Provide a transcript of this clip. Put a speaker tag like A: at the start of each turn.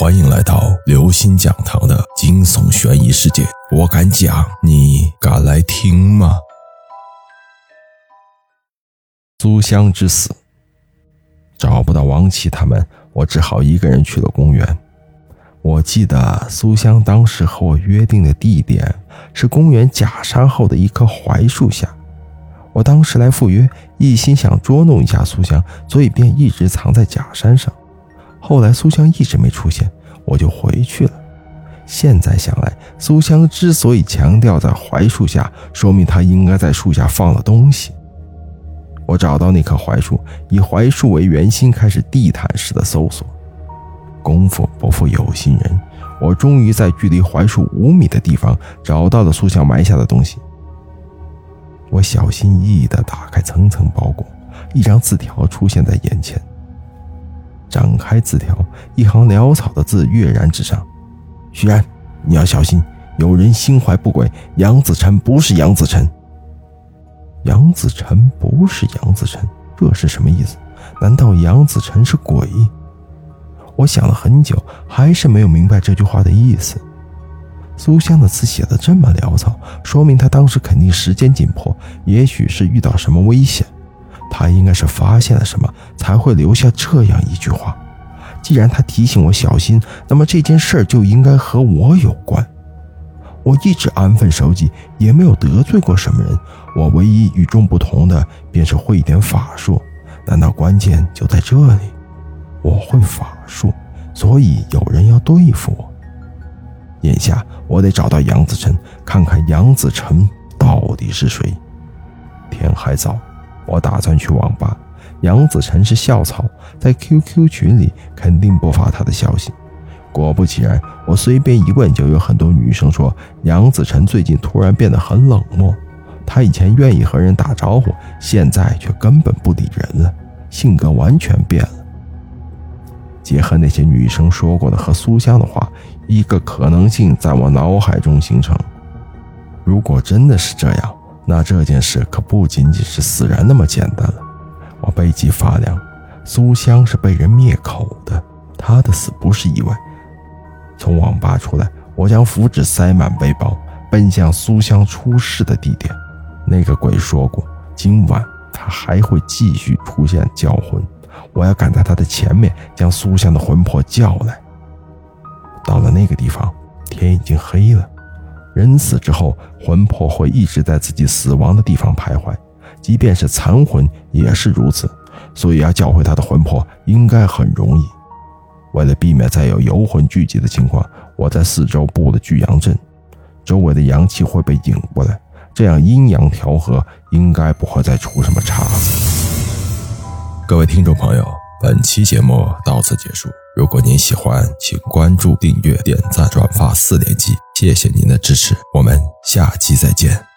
A: 欢迎来到刘星讲堂的惊悚悬疑世界。我敢讲，你敢来听吗？苏香之死，找不到王琦他们，我只好一个人去了公园。我记得苏香当时和我约定的地点是公园假山后的一棵槐树下。我当时来赴约，一心想捉弄一下苏香，所以便一直藏在假山上。后来苏香一直没出现，我就回去了。现在想来，苏香之所以强调在槐树下，说明她应该在树下放了东西。我找到那棵槐树，以槐树为圆心，开始地毯式的搜索。功夫不负有心人，我终于在距离槐树五米的地方找到了苏香埋下的东西。我小心翼翼地打开层层包裹，一张字条出现在眼前。展开字条，一行潦草的字跃然纸上：“徐然，你要小心，有人心怀不轨。杨子辰不是杨子辰。杨子辰不是杨子辰，这是什么意思？难道杨子辰是鬼？”我想了很久，还是没有明白这句话的意思。苏香的字写的这么潦草，说明他当时肯定时间紧迫，也许是遇到什么危险。他应该是发现了什么，才会留下这样一句话。既然他提醒我小心，那么这件事就应该和我有关。我一直安分守己，也没有得罪过什么人。我唯一与众不同的，便是会一点法术。难道关键就在这里？我会法术，所以有人要对付我。眼下，我得找到杨子晨，看看杨子晨到底是谁。天还早。我打算去网吧。杨子晨是校草，在 QQ 群里肯定不发他的消息。果不其然，我随便一问，就有很多女生说杨子晨最近突然变得很冷漠。他以前愿意和人打招呼，现在却根本不理人了，性格完全变了。结合那些女生说过的和苏香的话，一个可能性在我脑海中形成：如果真的是这样。那这件事可不仅仅是死人那么简单了。我背脊发凉，苏香是被人灭口的，她的死不是意外。从网吧出来，我将符纸塞满背包，奔向苏香出事的地点。那个鬼说过，今晚他还会继续出现叫魂，我要赶在他的前面，将苏香的魂魄叫来。到了那个地方，天已经黑了。人死之后，魂魄会一直在自己死亡的地方徘徊，即便是残魂也是如此。所以要叫回他的魂魄应该很容易。为了避免再有游魂聚集的情况，我在四周布了聚阳阵，周围的阳气会被引过来，这样阴阳调和，应该不会再出什么岔子。各位听众朋友，本期节目到此结束。如果您喜欢，请关注、订阅、点赞、转发四连击。谢谢您的支持，我们下期再见。